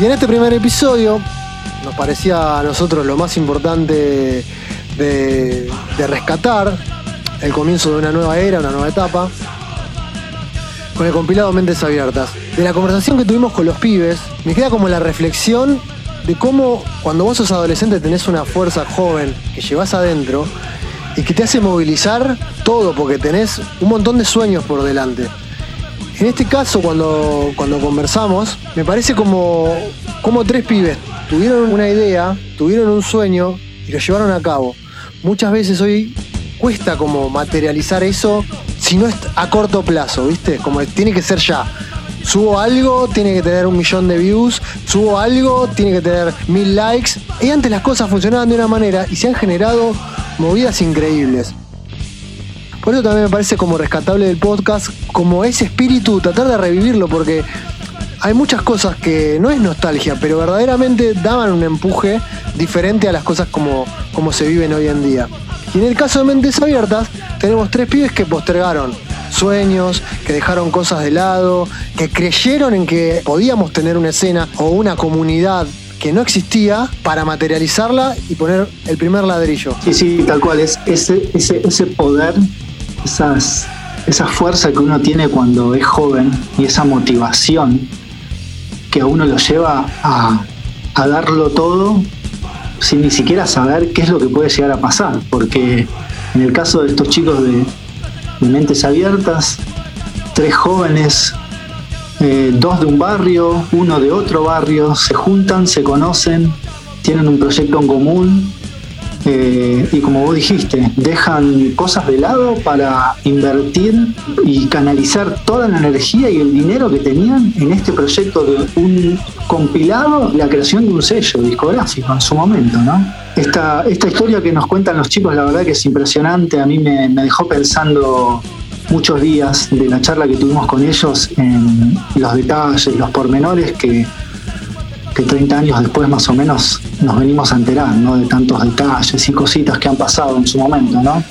Y en este primer episodio nos parecía a nosotros lo más importante de, rescatar el comienzo de una nueva era, una nueva etapa, con el compilado Mentes Abiertas. De la conversación que tuvimos con los pibes, me queda como la reflexión de cómo cuando vos sos adolescente tenés una fuerza joven que llevas adentro y que te hace movilizar todo porque tenés un montón de sueños por delante. En este caso, cuando, cuando conversamos, me parece como, como tres pibes tuvieron una idea, tuvieron un sueño y lo llevaron a cabo. Muchas veces hoy cuesta como materializar eso si no es a corto plazo, ¿viste? Como tiene que ser ya. Subo algo, tiene que tener un millón de views. Subo algo, tiene que tener mil likes. Y antes las cosas funcionaban de una manera y se han generado movidas increíbles. Por eso también me parece como rescatable del podcast, como ese espíritu, tratar de revivirlo, porque hay muchas cosas que no es nostalgia, pero verdaderamente daban un empuje diferente a las cosas como, como se viven hoy en día. Y en el caso de Mentes Abiertas, tenemos tres pibes que postergaron sueños, que dejaron cosas de lado, que creyeron en que podíamos tener una escena o una comunidad que no existía para materializarla y poner el primer ladrillo. Sí, sí, tal cual, es ese, ese, ese poder, esas, esa fuerza que uno tiene cuando es joven y esa motivación que a uno lo lleva a, a darlo todo sin ni siquiera saber qué es lo que puede llegar a pasar, porque en el caso de estos chicos de, mentes abiertas, tres jóvenes, eh, dos de un barrio, uno de otro barrio, se juntan, se conocen, tienen un proyecto en común eh, y como vos dijiste, dejan cosas de lado para invertir y canalizar toda la energía y el dinero que tenían en este proyecto de un compilado, la creación de un sello discográfico en su momento, ¿no? Esta, esta historia que nos cuentan los chicos, la verdad que es impresionante, a mí me, me dejó pensando muchos días de la charla que tuvimos con ellos en los detalles, los pormenores que, que 30 años después más o menos nos venimos a enterar, ¿no? De tantos detalles y cositas que han pasado en su momento, ¿no?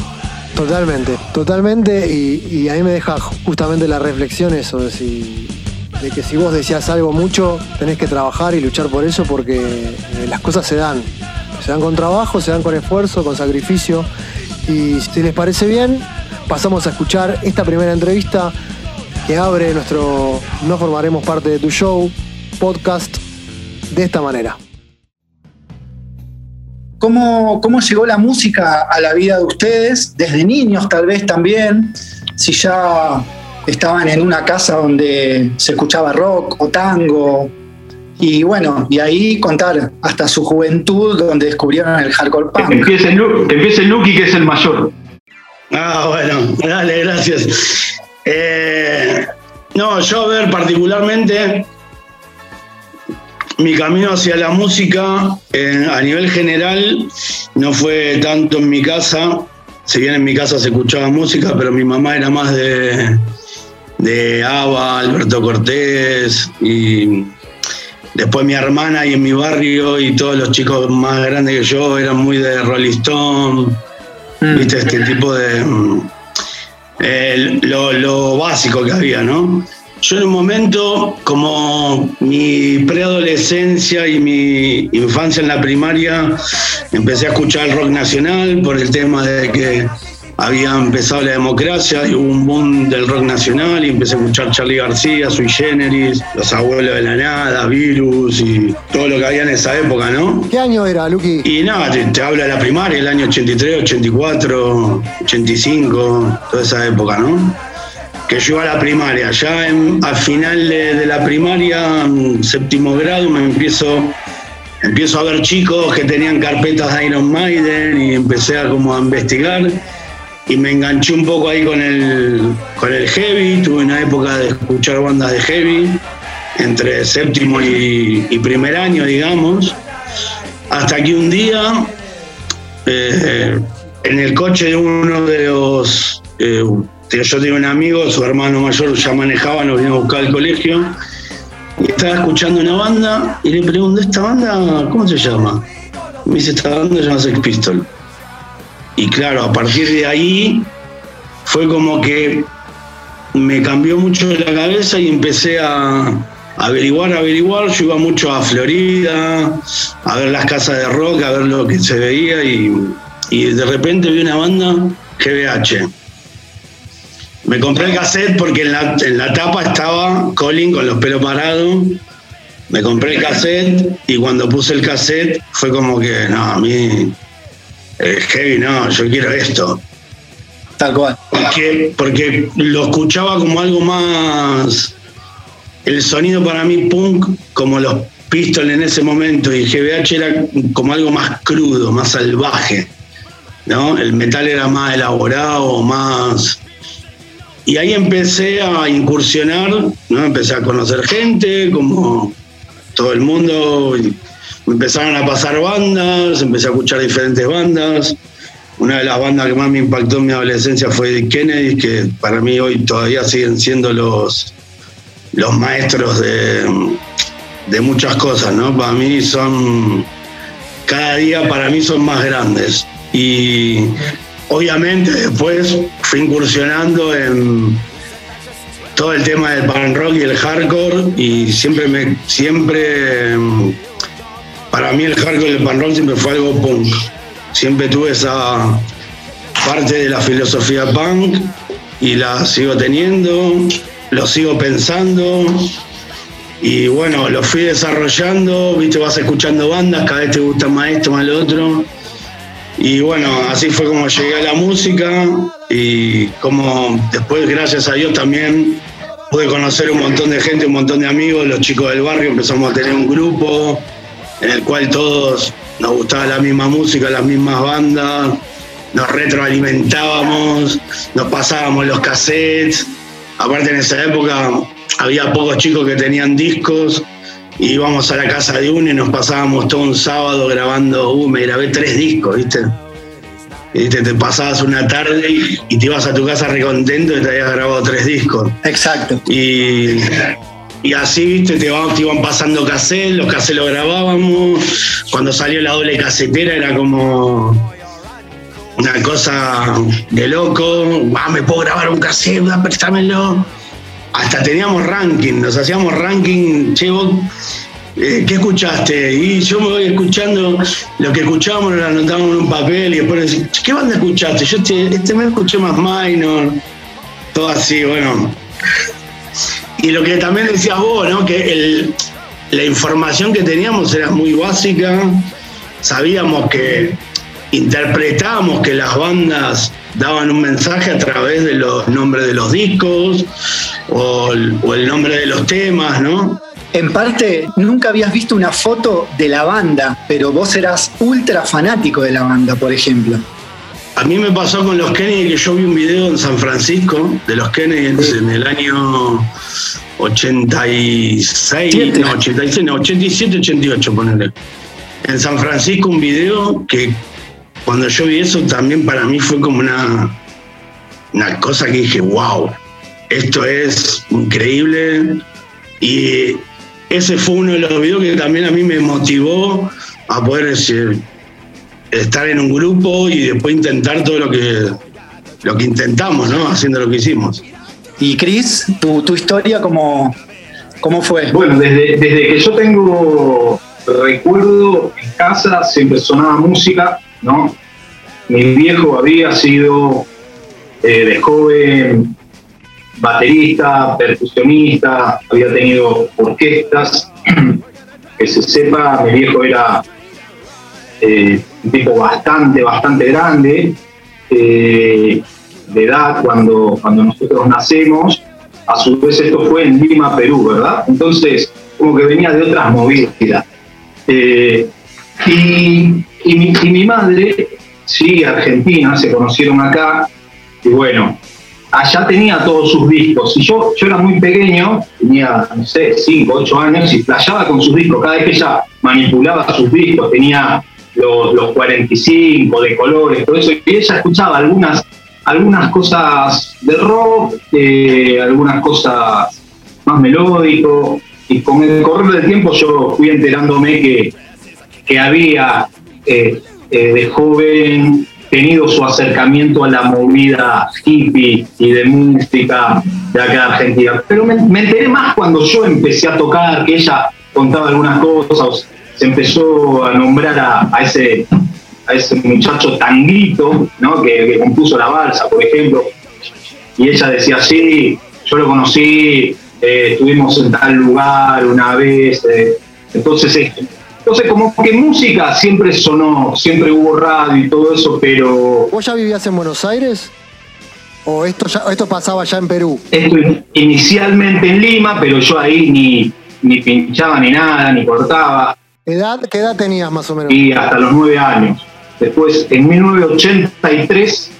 Totalmente, totalmente, y, y a me deja justamente la reflexión eso, de, si, que si vos decías algo mucho, tenés que trabajar y luchar por eso porque eh, las cosas se dan, se dan con trabajo, se dan con esfuerzo, con sacrificio, y si les parece bien, pasamos a escuchar esta primera entrevista que abre nuestro No formaremos parte de tu show, podcast, de esta manera. ¿Cómo, ¿Cómo llegó la música a la vida de ustedes? Desde niños tal vez también, si ya estaban en una casa donde se escuchaba rock o tango. Y bueno, y ahí contar hasta su juventud donde descubrieron el hardcore punk. Que empiece, Lu- que empiece Lucky, que es el mayor. Ah, bueno, dale, gracias. Eh, no, yo a ver, particularmente, mi camino hacia la música eh, a nivel general no fue tanto en mi casa, si bien en mi casa se escuchaba música, pero mi mamá era más de, de ABBA, Alberto Cortés y después mi hermana y en mi barrio y todos los chicos más grandes que yo eran muy de Rolling Stone, viste este tipo de mm, eh, lo, lo básico que había, ¿no? Yo en un momento, como mi preadolescencia y mi infancia en la primaria, empecé a escuchar el rock nacional por el tema de que había empezado la democracia y hubo un boom del rock nacional y empecé a escuchar Charlie García, Sui Generis, Los Abuelos de la Nada, Virus y todo lo que había en esa época, ¿no? ¿Qué año era, Luqui? Y nada, te, te habla de la primaria, el año 83, 84, 85, toda esa época, ¿no? Que yo iba a la primaria. Ya en- a final de, la primaria, en séptimo grado, me empiezo, empiezo a ver chicos que tenían carpetas de Iron Maiden y empecé a como a investigar y me enganché un poco ahí con el, con el heavy. Tuve una época de escuchar bandas de heavy entre séptimo y, y primer año, digamos. Hasta que un día, eh, en el coche de uno de los. eh, yo tenía un amigo, su hermano mayor ya manejaba, nos vino a buscar al colegio. Y estaba escuchando una banda y le pregunto: ¿Esta banda cómo se llama? Me dice: Esta banda se llama Sex Pistol. Y claro, a partir de ahí fue como que me cambió mucho la cabeza y empecé a, averiguar, averiguar. Yo iba mucho a Florida, a ver las casas de rock, a ver lo que se veía y, y de repente vi una banda GBH. Me compré el cassette porque en la, en la tapa estaba Colin con los pelos parados. Me compré el cassette y cuando puse el cassette fue como que, no, a mí, eh, heavy, no, yo quiero esto. Tal cual. Porque, porque lo escuchaba como algo más. El sonido para mí, punk, como los Pistols en ese momento, y GBH era como algo más crudo, más salvaje. ¿no? El metal era más elaborado, más. Y ahí empecé a incursionar, ¿no? Empecé a conocer gente, como todo el mundo. Me empezaron a pasar bandas, empecé a escuchar diferentes bandas. Una de las bandas que más me impactó en mi adolescencia fue Kennedy, que para mí hoy todavía siguen siendo los, los maestros de, de muchas cosas, ¿no? Para mí son, cada día para mí son más grandes. Y obviamente después fui incursionando en todo el tema del punk rock y el hardcore y siempre me, siempre, para mí el hardcore y el punk rock siempre fue algo punk siempre tuve esa parte de la filosofía punk y la sigo teniendo, lo sigo pensando y bueno, lo fui desarrollando, viste, vas escuchando bandas, cada vez te gusta más esto, más lo otro. Y bueno, así fue como llegué a la música y como después, gracias a Dios, también pude conocer un montón de gente, un montón de amigos, los chicos del barrio, empezamos a tener un grupo en el cual todos nos gustaba la misma música, las mismas bandas, nos retroalimentábamos, nos pasábamos los cassettes. Aparte en esa época había pocos chicos que tenían discos y íbamos a la casa de uno y nos pasábamos todo un sábado grabando, uh, me grabé tres discos, ¿viste? Y te, te pasabas una tarde y, y te ibas a tu casa recontento y te habías grabado tres discos. Exacto. Y, y así, viste, te, va- te iban pasando cassettes, los cassettes los grabábamos. Cuando salió la doble casetera era como una cosa de loco. Ah, me puedo grabar un cassette, préstamelo. Hasta teníamos ranking, nos hacíamos ranking, che, vos, eh, ¿qué escuchaste? Y yo me voy escuchando lo que escuchábamos, lo anotábamos en un papel y después decís, ¿qué banda escuchaste? Yo este, este mes escuché más minor, todo así, bueno. Y lo que también decías vos, ¿no? Que la información que teníamos era muy básica. Sabíamos que interpretábamos que las bandas daban un mensaje a través de los nombres de los discos o el, o el nombre de los temas, ¿no? En parte, nunca habías visto una foto de la banda, pero vos eras ultra fanático de la banda, por ejemplo. A mí me pasó con los Kennedy que yo vi un video en San Francisco de los Kennedy en el año 86, Siete. no, 86, no, 87, 88, ponele. En San Francisco un video que cuando yo vi eso también para mí fue como una, una cosa que dije, wow, esto es increíble. Y ese fue uno de los videos que también a mí me motivó a poder decir, estar en un grupo y después intentar todo lo que lo que intentamos, ¿no? Haciendo lo que hicimos. Y Chris, tu, tu historia, ¿cómo, ¿cómo fue? Bueno, desde, desde que yo tengo recuerdo en casa siempre sonaba música, ¿no? Mi viejo había sido eh, de joven baterista, percusionista, había tenido orquestas. Que se sepa, mi viejo era eh, un tipo bastante, bastante grande, eh, de edad cuando, cuando nosotros nacemos. A su vez esto fue en Lima, Perú, ¿verdad? Entonces, como que venía de otras movidas. Eh, y, y mi, y mi madre, sí, argentina, se conocieron acá, y bueno, allá tenía todos sus discos. Y yo, yo era muy pequeño, tenía, no sé, 5, 8 años, y playaba con sus discos. Cada vez que ella manipulaba sus discos, tenía los, los 45 de colores, todo eso. Y ella escuchaba algunas, algunas cosas de rock, eh, algunas cosas más melódico. Y con el correr del tiempo yo fui enterándome que, que había eh, eh, de joven tenido su acercamiento a la movida hippie y de música de acá de Argentina. Pero me, enteré más cuando yo empecé a tocar, que ella contaba algunas cosas, se empezó a nombrar a, ese a ese muchacho tanguito, ¿no? que, compuso la balsa, por ejemplo, y ella decía, sí, yo lo conocí, eh, estuvimos en tal lugar una vez, eh, entonces entonces, como que música siempre sonó, siempre hubo radio y todo eso, pero. ¿Vos ya vivías en Buenos Aires? ¿O esto, ya, esto pasaba ya en Perú? Esto inicialmente en Lima, pero yo ahí ni, ni pinchaba ni nada, ni cortaba. ¿Edad, ¿Qué edad tenías más o menos? Y hasta los nueve años. Después, en 1983,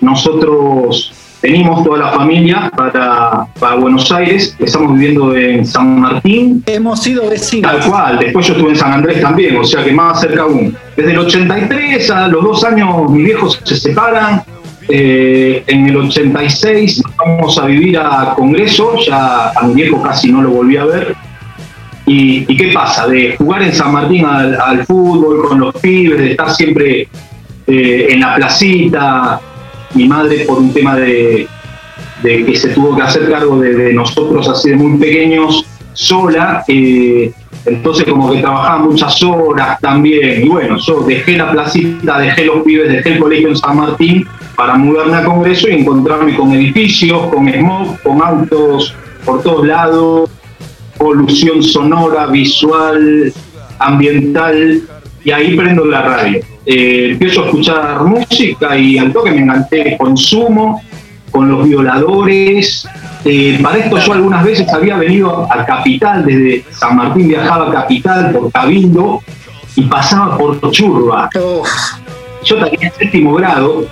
nosotros venimos toda la familia para, para, Buenos Aires, estamos viviendo en San Martín. Hemos sido vecinos. Tal cual, después yo estuve en San Andrés también, o sea que más cerca aún. Desde el 83 a los dos años mis viejos se separan, eh, en el 86 vamos a vivir a Congreso, ya a mi viejo casi no lo volví a ver. ¿Y, qué pasa? De jugar en San Martín al, fútbol con los pibes, de estar siempre eh, en la placita, mi madre por un tema de, que se tuvo que hacer cargo de, nosotros así de muy pequeños sola, eh, entonces como que trabajaba muchas horas también, y bueno, yo dejé la placita, dejé los pibes, dejé el colegio en San Martín para mudarme a Congreso y encontrarme con edificios, con smog, con autos por todos lados, polución sonora, visual, ambiental, y ahí prendo la radio. Eh, empiezo a escuchar música y al toque me enganté consumo, con los violadores. Eh, para esto yo algunas veces había venido a Capital, desde San Martín viajaba a Capital por Cabildo y pasaba por Churba. Yo tenía en séptimo grado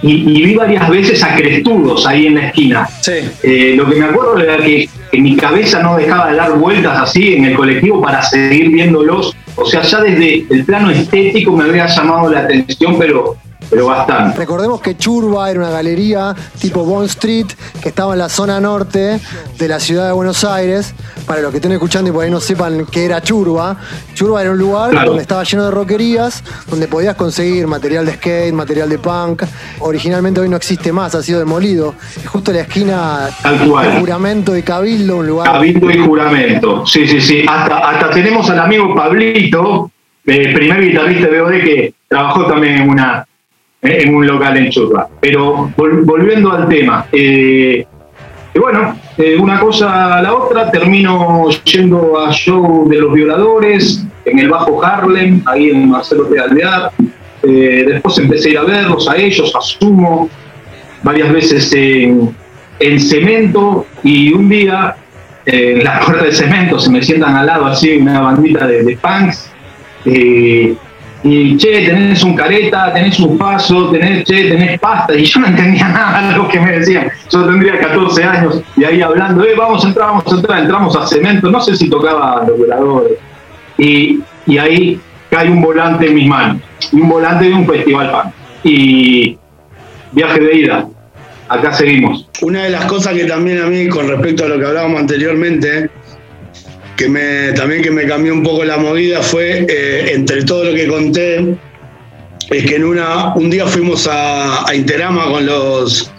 y, vi varias veces a crestudos ahí en la esquina. Eh, lo que me acuerdo era que, que mi cabeza no dejaba de dar vueltas así en el colectivo para seguir viéndolos o sea, ya desde el plano estético me había llamado la atención, pero pero bastante. Recordemos que Churba era una galería tipo Bond Street que estaba en la zona norte de la ciudad de Buenos Aires. Para los que estén escuchando y por ahí no sepan qué era Churba, Churba era un lugar donde estaba lleno de roquerías, donde podías conseguir material de skate, material de punk. Originalmente hoy no existe más, ha sido demolido. Y justo en la esquina de Juramento y Cabildo, un lugar. Cabildo y Juramento, sí, sí, sí. Hasta, hasta tenemos al amigo Pablito, el primer guitarrista de BOD que trabajó también en una en un local en Churra. Pero volviendo al tema, eh, bueno, eh, una cosa a la otra, termino yendo a show de los violadores en el Bajo Harlem, ahí en Marcelo de. Eh, después empecé a ir a verlos, a ellos, a Sumo, varias veces en, cemento y un día en la puerta de cemento se me sientan al lado así una bandita de punks y che, tenés un careta, tenés un paso, tenés, che, tenés pasta, y yo no entendía nada de lo que me decían. Yo tendría 14 años y ahí hablando, eh, vamos a entrar, vamos a entrar, entramos a cemento, no sé si tocaba los voladores. Y, y ahí cae un volante en mis manos, un volante de un festival pan. Y viaje de ida, acá seguimos. Una de las cosas que también a mí, con respecto a lo que hablábamos anteriormente, que me, también que me cambió un poco la movida fue, eh, entre todo lo que conté, es que en una, un día fuimos a, Interama con los,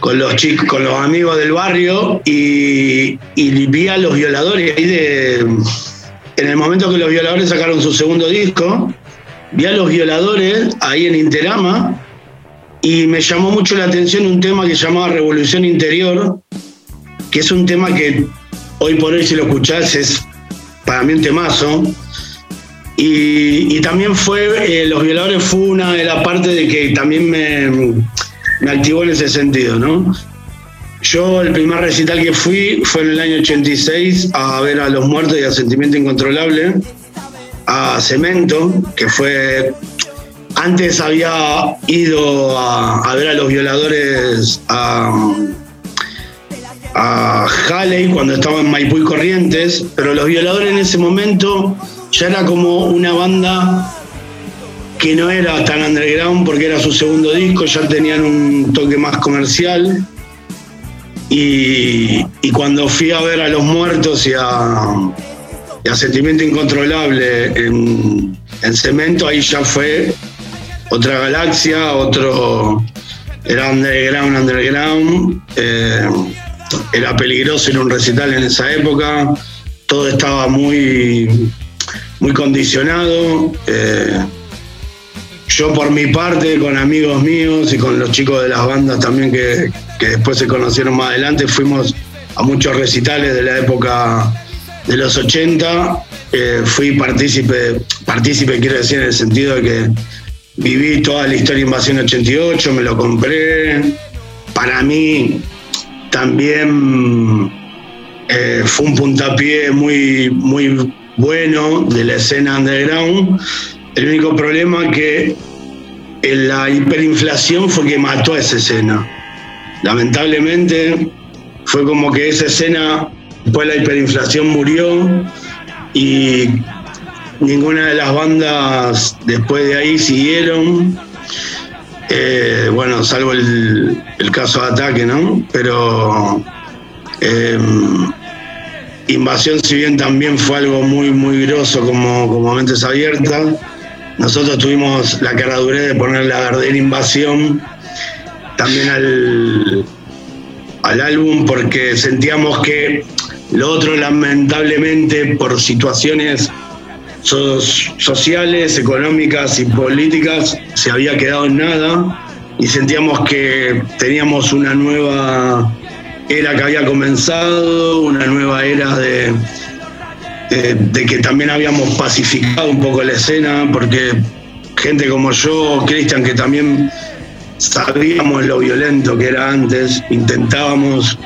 con los chicos, con los amigos del barrio y, y vi a los violadores ahí de. En el momento que los violadores sacaron su segundo disco, vi a los violadores ahí en Interama y me llamó mucho la atención un tema que se llamaba Revolución Interior, que es un tema que hoy por hoy si lo escuchás es para mí un temazo. Y, también fue, eh, Los Violadores fue una de las partes de que también me, activó en ese sentido, ¿no? Yo el primer recital que fui fue en el año 86 a ver a Los Muertos y a Sentimiento Incontrolable, a Cemento, que fue... Antes había ido a, a ver a los violadores a, a Halley cuando estaba en Maipú y Corrientes, pero Los Violadores en ese momento ya era como una banda que no era tan underground porque era su segundo disco, ya tenían un toque más comercial. Y, cuando fui a ver a Los Muertos y a, Sentimiento Incontrolable en, en Cemento, ahí ya fue otra galaxia, otro era underground, underground. Eh, era peligroso ir a un recital en esa época. Todo estaba muy, muy condicionado. Eh, yo por mi parte, con amigos míos y con los chicos de las bandas también que, después se conocieron más adelante, fuimos a muchos recitales de la época de los 80. Eh, fui partícipe, partícipe quiero decir en el sentido de que viví toda la historia de Invasión 88, me lo compré. Para mí también eh, fue un puntapié muy, muy bueno de la escena underground. El único problema que la hiperinflación fue que mató a esa escena. Lamentablemente fue como que esa escena, después de la hiperinflación murió y ninguna de las bandas después de ahí siguieron. Eh, bueno, salvo el, caso de ataque, ¿no? Pero em, Invasión, si bien también fue algo muy, muy groso como, como Mentes Abiertas, nosotros tuvimos la caradurez de poner la verdadera invasión también al, al álbum porque sentíamos que lo otro lamentablemente por situaciones sociales, económicas y políticas se había quedado en nada y sentíamos que teníamos una nueva era que había comenzado, una nueva era de, de, que también habíamos pacificado un poco la escena, porque gente como yo, Cristian, que también sabíamos lo violento que era antes, intentábamos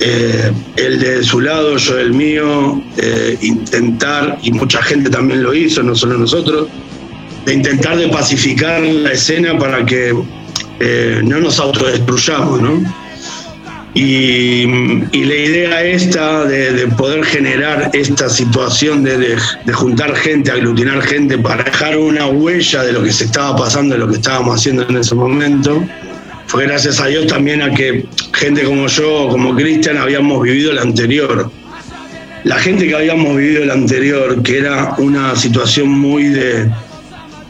eh, el de su lado, yo del mío, eh, intentar, y mucha gente también lo hizo, no solo nosotros, de intentar de pacificar la escena para que eh, no nos autodestruyamos, ¿no? Y, la idea esta de, poder generar esta situación de, de, juntar gente, aglutinar gente para dejar una huella de lo que se estaba pasando, de lo que estábamos haciendo en ese momento, fue gracias a Dios también a que gente como yo, como Cristian, habíamos vivido el anterior. La gente que habíamos vivido el anterior, que era una situación muy de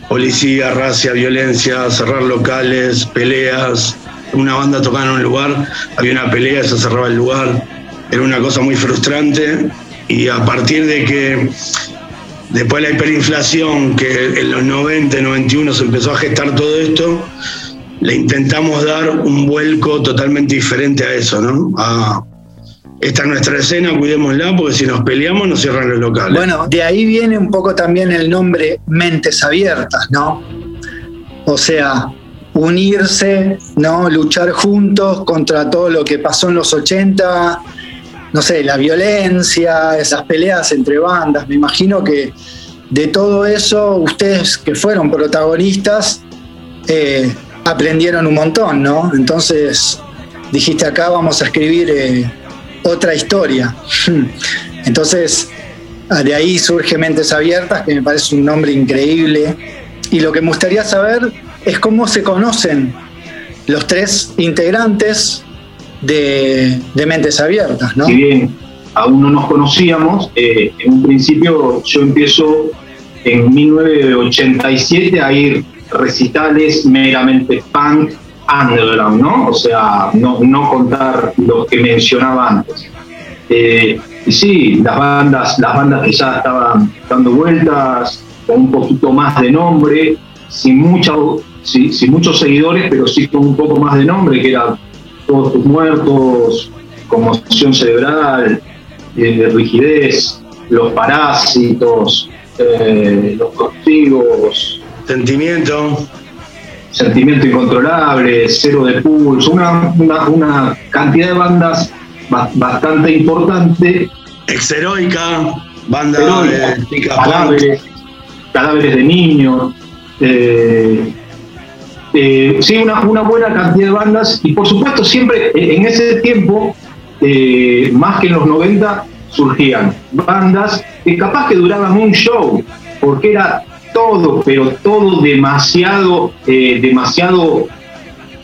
policía, racia, violencia, cerrar locales, peleas, una banda tocaba en un lugar, había una pelea, se cerraba el lugar, era una cosa muy frustrante. Y a partir de que después de la hiperinflación, que en los 90, 91 se empezó a gestar todo esto, le intentamos dar un vuelco totalmente diferente a eso, ¿no? A, esta es nuestra escena, cuidémosla, porque si nos peleamos nos cierran los locales. Bueno, de ahí viene un poco también el nombre Mentes Abiertas, ¿no? O sea, unirse, ¿no? Luchar juntos contra todo lo que pasó en los 80, no sé, la violencia, esas peleas entre bandas. Me imagino que de todo eso, ustedes que fueron protagonistas, eh, aprendieron un montón, ¿no? Entonces dijiste acá vamos a escribir eh, otra historia. Entonces, de ahí surge Mentes Abiertas, que me parece un nombre increíble. Y lo que me gustaría saber es cómo se conocen los tres integrantes de, Mentes Abiertas, ¿no? Si bien aún no nos conocíamos, eh, en un principio yo empiezo en 1987 a ir recitales meramente punk underground, ¿no? O sea, no, no contar los que mencionaba antes. Eh, y sí, las bandas, las bandas que ya estaban dando vueltas, con un poquito más de nombre, sin, mucha, sin, muchos seguidores, pero sí con un poco más de nombre, que era Todos tus muertos, conmoción cerebral, eh, rigidez, los parásitos, eh, los castigos, Sentimiento. Sentimiento incontrolable, cero de pulso, una, una, cantidad de bandas bastante importante. Exheroica, banda de cadáveres, cadáveres de niños. Eh, eh, sí, una, una, buena cantidad de bandas y por supuesto siempre en ese tiempo, eh, más que en los 90, surgían bandas que capaz que duraban un show, porque era todo, pero todo demasiado, eh, demasiado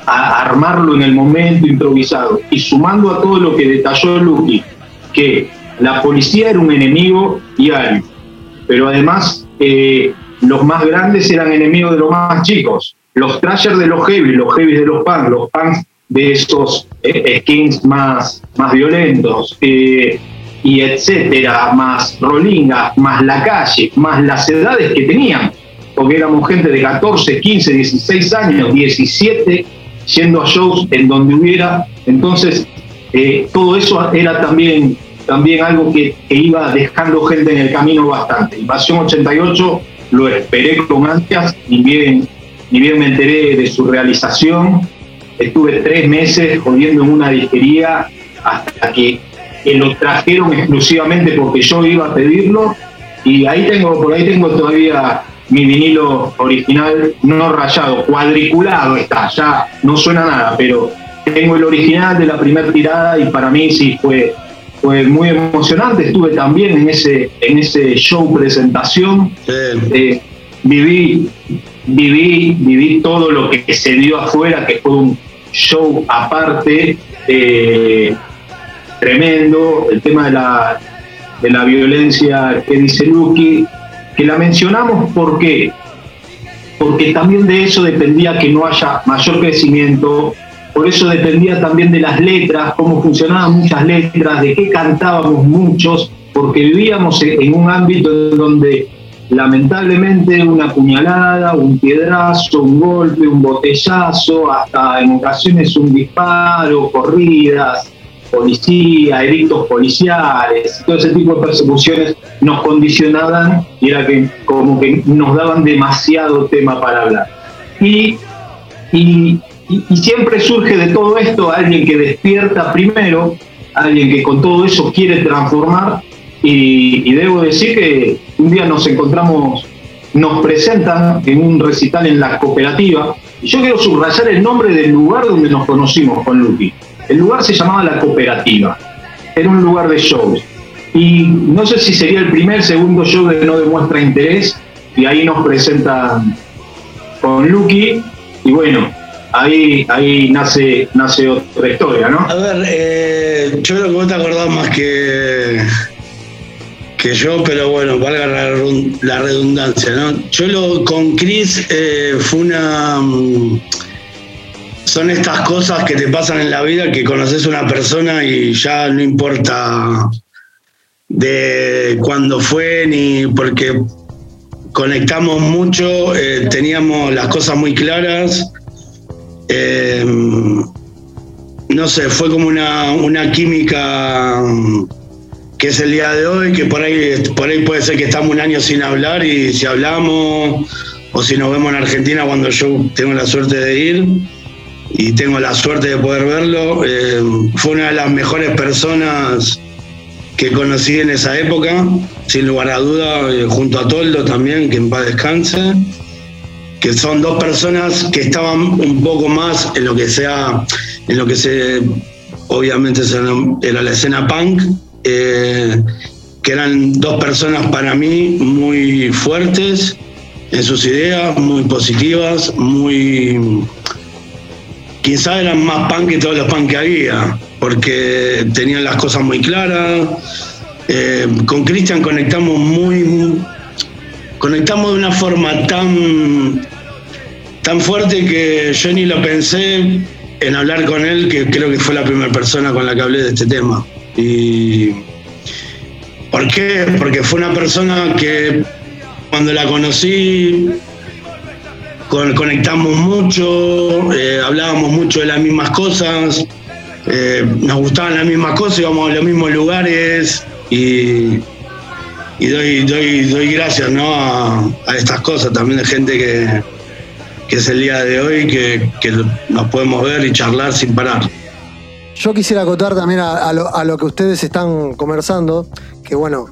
a armarlo en el momento improvisado. Y sumando a todo lo que detalló Lucky, que la policía era un enemigo diario, pero además eh, los más grandes eran enemigos de los más chicos. Los trashers de los heavy, los heavy de los punks, los punks de esos eh, skins más, más violentos, eh, y etcétera, más Rolinga, más la calle, más las edades que tenían, porque éramos gente de 14, 15, 16 años, 17, yendo a shows en donde hubiera. Entonces, eh, todo eso era también, también algo que, iba dejando gente en el camino bastante. Invasión 88 lo esperé con ansias, ni bien, ni bien me enteré de su realización. Estuve tres meses jodiendo en una disquería hasta que, lo trajeron exclusivamente porque yo iba a pedirlo. Y ahí tengo, por ahí tengo todavía mi vinilo original no rayado, cuadriculado está, ya no suena nada, pero tengo el original de la primera tirada y para mí sí fue, fue muy emocionante. Estuve también en ese, en ese show presentación. Eh, viví, viví, viví todo lo que se dio afuera, que fue un show aparte, eh, tremendo. El tema de la, de la violencia que dice Lucky, que la mencionamos porque porque también de eso dependía que no haya mayor crecimiento por eso dependía también de las letras, cómo funcionaban muchas letras, de qué cantábamos muchos, porque vivíamos en un ámbito donde lamentablemente una puñalada, un piedrazo, un golpe, un botellazo, hasta en ocasiones un disparo, corridas, policía, edictos policiales, todo ese tipo de persecuciones nos condicionaban y era que como que nos daban demasiado tema para hablar. Y, y siempre surge de todo esto alguien que despierta primero, alguien que con todo eso quiere transformar. Y, debo decir que un día nos encontramos, nos presentan en un recital en la cooperativa. Y yo quiero subrayar el nombre del lugar donde nos conocimos con Lucky. El lugar se llamaba La Cooperativa. Era un lugar de shows. Y no sé si sería el primer, segundo show de No Demuestra Interés. Y ahí nos presentan con Lucky. Y bueno, ahí, ahí nace, nace otra historia, ¿no? A ver, eh, yo creo que vos te acordás más que, que yo, pero bueno, valga la, redundancia, ¿no? Yo lo, con Chris eh, fue una... Mm, son estas cosas que te pasan en la vida que conoces una persona y ya no importa de cuándo fue ni porque conectamos mucho, eh, teníamos las cosas muy claras eh, no sé, fue como una, química que es el día de hoy, que por ahí, por ahí puede ser que estamos un año sin hablar y si hablamos o si nos vemos en Argentina cuando yo tengo la suerte de ir y tengo la suerte de poder verlo, eh, fue una de las mejores personas que conocí en esa época, sin lugar a duda, eh, junto a Toldo también, que en paz descanse que son dos personas que estaban un poco más en lo que sea, en lo que se, obviamente era la escena punk, eh, que eran dos personas para mí muy fuertes en sus ideas, muy positivas, muy... Quizá eran más punk que todos los punk que había, porque tenían las cosas muy claras. Eh, con Cristian conectamos muy, conectamos de una forma tan tan fuerte que yo ni lo pensé en hablar con él, que creo que fue la primera persona con la que hablé de este tema. Y ¿Por qué? Porque fue una persona que cuando la conocí conectamos mucho, eh, hablábamos mucho de las mismas cosas, eh, nos gustaban las mismas cosas, íbamos a los mismos lugares y, doy, doy, gracias ¿no? a estas cosas también de gente que, que es el día de hoy, que, nos podemos ver y charlar sin parar. Yo quisiera acotar también a, lo, que ustedes están conversando, que bueno,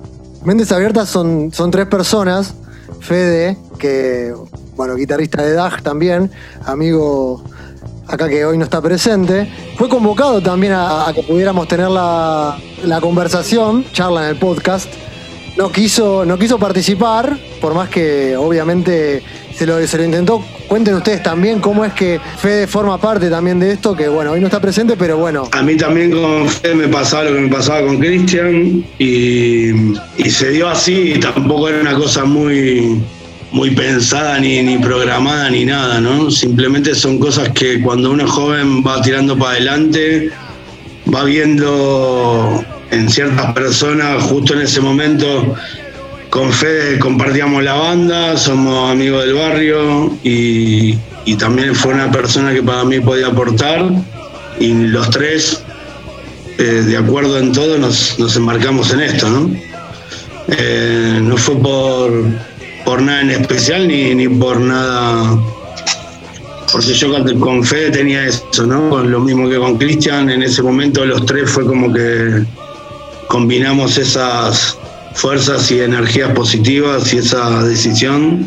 Mentes Abiertas son, son tres personas, Fede, que, bueno, guitarrista de DAG también, amigo acá que hoy no está presente, fue convocado también a, que pudiéramos tener la, la, conversación, charla en el podcast. No quiso, no quiso participar, por más que obviamente se lo, se lo intentó. Cuenten ustedes también cómo es que Fede forma parte también de esto, que bueno, hoy no está presente, pero bueno. A mí también con Fede me pasaba lo que me pasaba con Cristian y, se dio así, tampoco era una cosa muy, muy pensada ni, ni programada ni nada, ¿no? Simplemente son cosas que cuando uno es joven va tirando para adelante, va viendo en ciertas personas, justo en ese momento, con Fede compartíamos la banda, somos amigos del barrio y, y también fue una persona que para mí podía aportar y los tres, eh, de acuerdo en todo, nos, nos embarcamos en esto, ¿no? Eh, no fue por, por nada en especial ni, ni por nada. Porque yo con, Fede tenía eso, ¿no? Lo mismo que con Cristian, en ese momento los tres fue como que combinamos esas fuerzas y energías positivas y esa decisión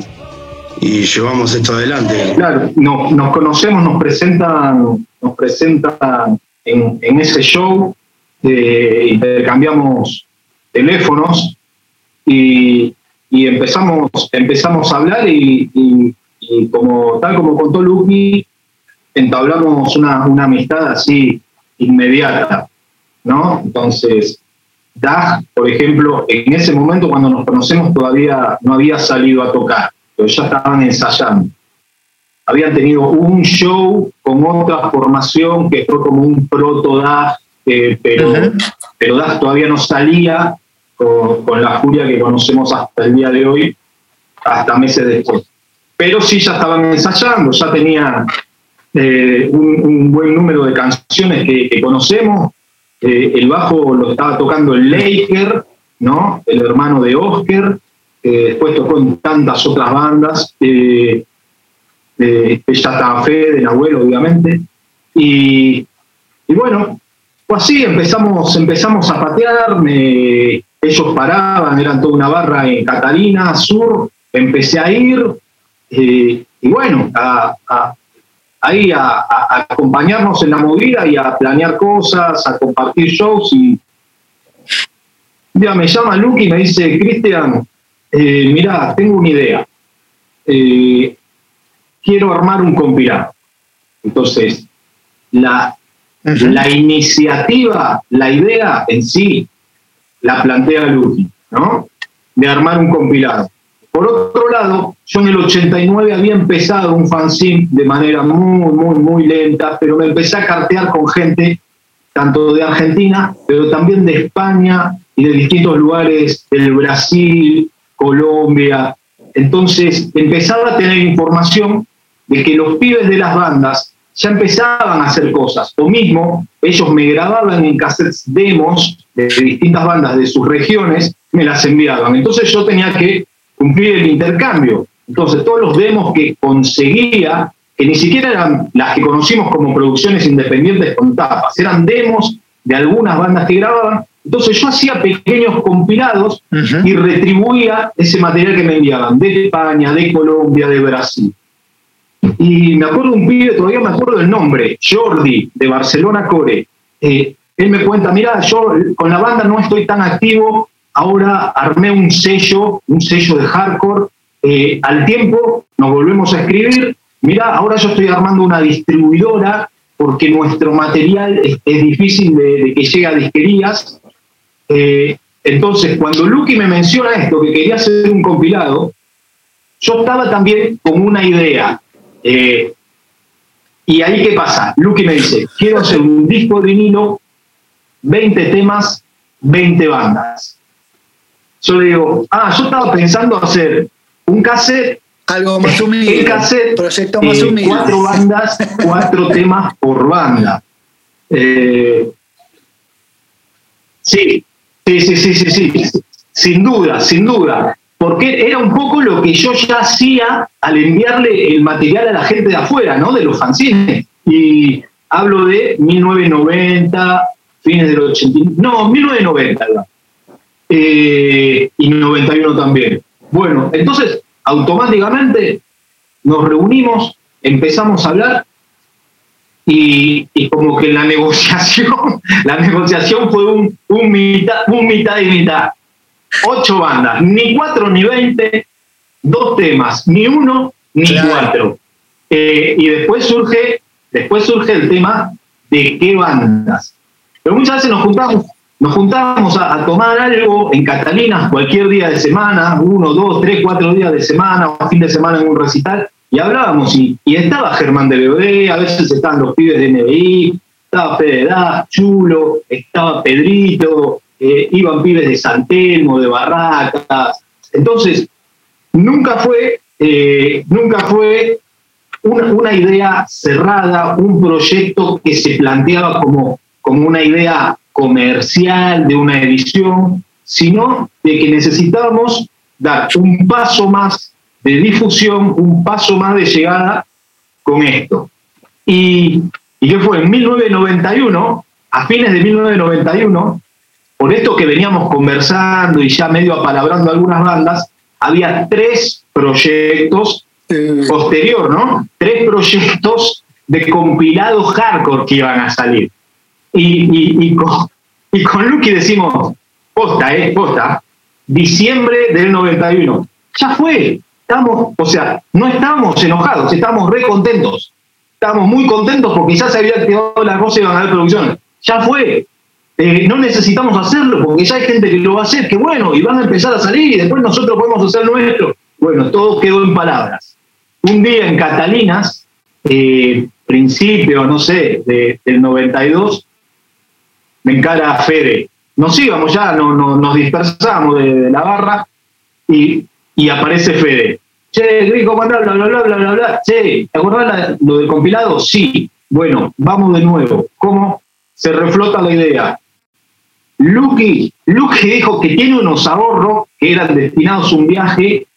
y llevamos esto adelante. Claro, no, nos conocemos, nos presentan, nos presentan en, en ese show, eh, intercambiamos teléfonos y, y empezamos, empezamos a hablar y, y- y como tal como contó Lucky, entablamos una, una amistad así inmediata, ¿no? Entonces, Dag, por ejemplo, en ese momento cuando nos conocemos todavía no había salido a tocar, pero ya estaban ensayando. Habían tenido un show con otra formación que fue como un proto Dag, eh, pero, pero Dag todavía no salía con, la furia que conocemos hasta el día de hoy, hasta meses después. Pero sí ya estaban ensayando, ya tenía eh, un, buen número de canciones que, conocemos. Eh, el bajo lo estaba tocando el Laker, ¿no? El hermano de Oscar, que después tocó en tantas otras bandas. Eh, eh, ya estaba Fede, el abuelo, obviamente. Y, bueno, fue así, empezamos, empezamos a patear, me- ellos paraban, eran toda una barra en Catalina, Sur, empecé a ir, eh, y bueno, a, a- ahí a, acompañarnos en la movida y a planear cosas, a compartir shows y día me llama Luke y me dice, Cristian, eh, mirá, tengo una idea. Eh, quiero armar un compilado. Entonces, la, la iniciativa, la idea en sí, la plantea Lucky, ¿no? De armar un compilado. Por otro lado, yo en el 89 había empezado un fanzine de manera muy, muy, muy lenta, pero me empecé a cartear con gente, tanto de Argentina, pero también de España y de distintos lugares del Brasil, Colombia. Entonces empezaba a tener información de que los pibes de las bandas ya empezaban a hacer cosas, o mismo ellos me grababan en cassettes demos de distintas bandas de sus regiones, me las enviaban. Entonces yo tenía que cumplir el intercambio. Entonces todos los demos que conseguía, que ni siquiera eran las que conocimos como producciones independientes con tapas, eran demos de algunas bandas que grababan. Entonces yo hacía pequeños compilados y retribuía ese material que me enviaban de España, de Colombia, de Brasil. Y me acuerdo un pibe, todavía me acuerdo del nombre, Jordi, de Barcelona Core. Eh, él me cuenta, mira, yo con la banda no estoy tan activo, ahora armé un sello, un sello de hardcore. eh, al tiempo nos volvemos a escribir, mira, ahora yo estoy armando una distribuidora porque nuestro material es, difícil de, de que llegue a disquerías. Eh, entonces, cuando Lucky me menciona esto, que quería hacer un compilado, yo estaba también con una idea. Eh, y ahí, ¿qué pasa? Lucky me dice, quiero hacer un disco de vinilo, 20 temas, 20 bandas. Yo le digo, ah, yo estaba pensando hacer un cassette, Algo más humilde. cassette, Proyecto más eh, humilde. cuatro bandas, cuatro temas por banda. Eh, sí, sí, sí, sí, sí, sí, sin duda, sin duda. Porque era un poco lo que yo ya hacía al enviarle el material a la gente de afuera, ¿no? De los fanzines. Y hablo de 1990, fines del 80, no, 1990, ¿verdad? Eh, y 91 también. Bueno, entonces automáticamente nos reunimos, empezamos a hablar y, y como que la negociación, la negociación fue un, un, mitad, un mitad y mitad. Ocho bandas, ni cuatro ni veinte, dos temas, ni uno ni Claro. cuatro. Eh, y después surge, después surge el tema de qué bandas. Pero muchas veces nos juntamos, nos juntábamos a, tomar algo en Catalinas cualquier día de semana, uno, dos, tres, cuatro días de semana, o fin de semana en un recital, y hablábamos, y, estaba Germán de Bebé, a veces estaban los pibes de NBI, estaba Fede Chulo, estaba Pedrito, eh, iban pibes de San Telmo, de Barracas. Entonces, nunca fue, eh, nunca fue una, idea cerrada, un proyecto que se planteaba como, como una idea comercial de una edición, sino de que necesitábamos dar un paso más de difusión, un paso más de llegada con esto. Y, y que fue en 1991, a fines de 1991, por esto que veníamos conversando y ya medio apalabrando algunas bandas, había tres proyectos eh. posterior, ¿no? Tres proyectos de compilados hardcore que iban a salir. Y, y, con, y con Lucky decimos, posta, ¿eh? Posta, diciembre del 91. Ya fue, estamos, o sea, no estamos enojados, estamos re contentos. Estamos muy contentos porque ya se había activado la cosa y iban a haber producciones. Ya fue. Eh, no necesitamos hacerlo porque ya hay gente que lo va a hacer, que bueno, y van a empezar a salir y después nosotros podemos hacer nuestro. Bueno, todo quedó en palabras. Un día en Catalinas, eh, principio, no sé, del 92, me encara Fede. Nos íbamos ya, no, nos dispersamos de la barra y y aparece Fede. Che, ¿cómo andás? Bla, bla, bla, bla, bla, bla. Che, ¿te acordás lo del compilado? Sí. Bueno, vamos de nuevo. ¿Cómo? Se reflota la idea. Lucky, Lucky dijo que tiene unos ahorros que eran destinados a un viaje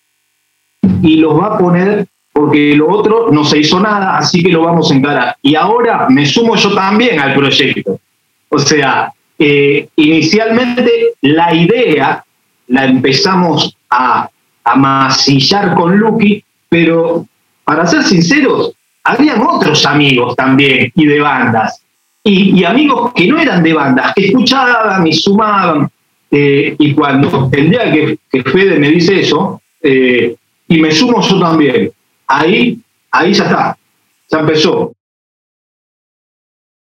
y los va a poner porque lo otro no se hizo nada, así que lo vamos a encarar. Y ahora me sumo yo también al proyecto. O sea, eh, inicialmente la idea la empezamos a masillar con Lucky, pero para ser sinceros, habían otros amigos también y de bandas. Y, amigos que no eran de bandas, que escuchaban y sumaban. Eh, y cuando el día que, Fede me dice eso, eh, y me sumo yo también, ahí, ahí ya está, ya empezó.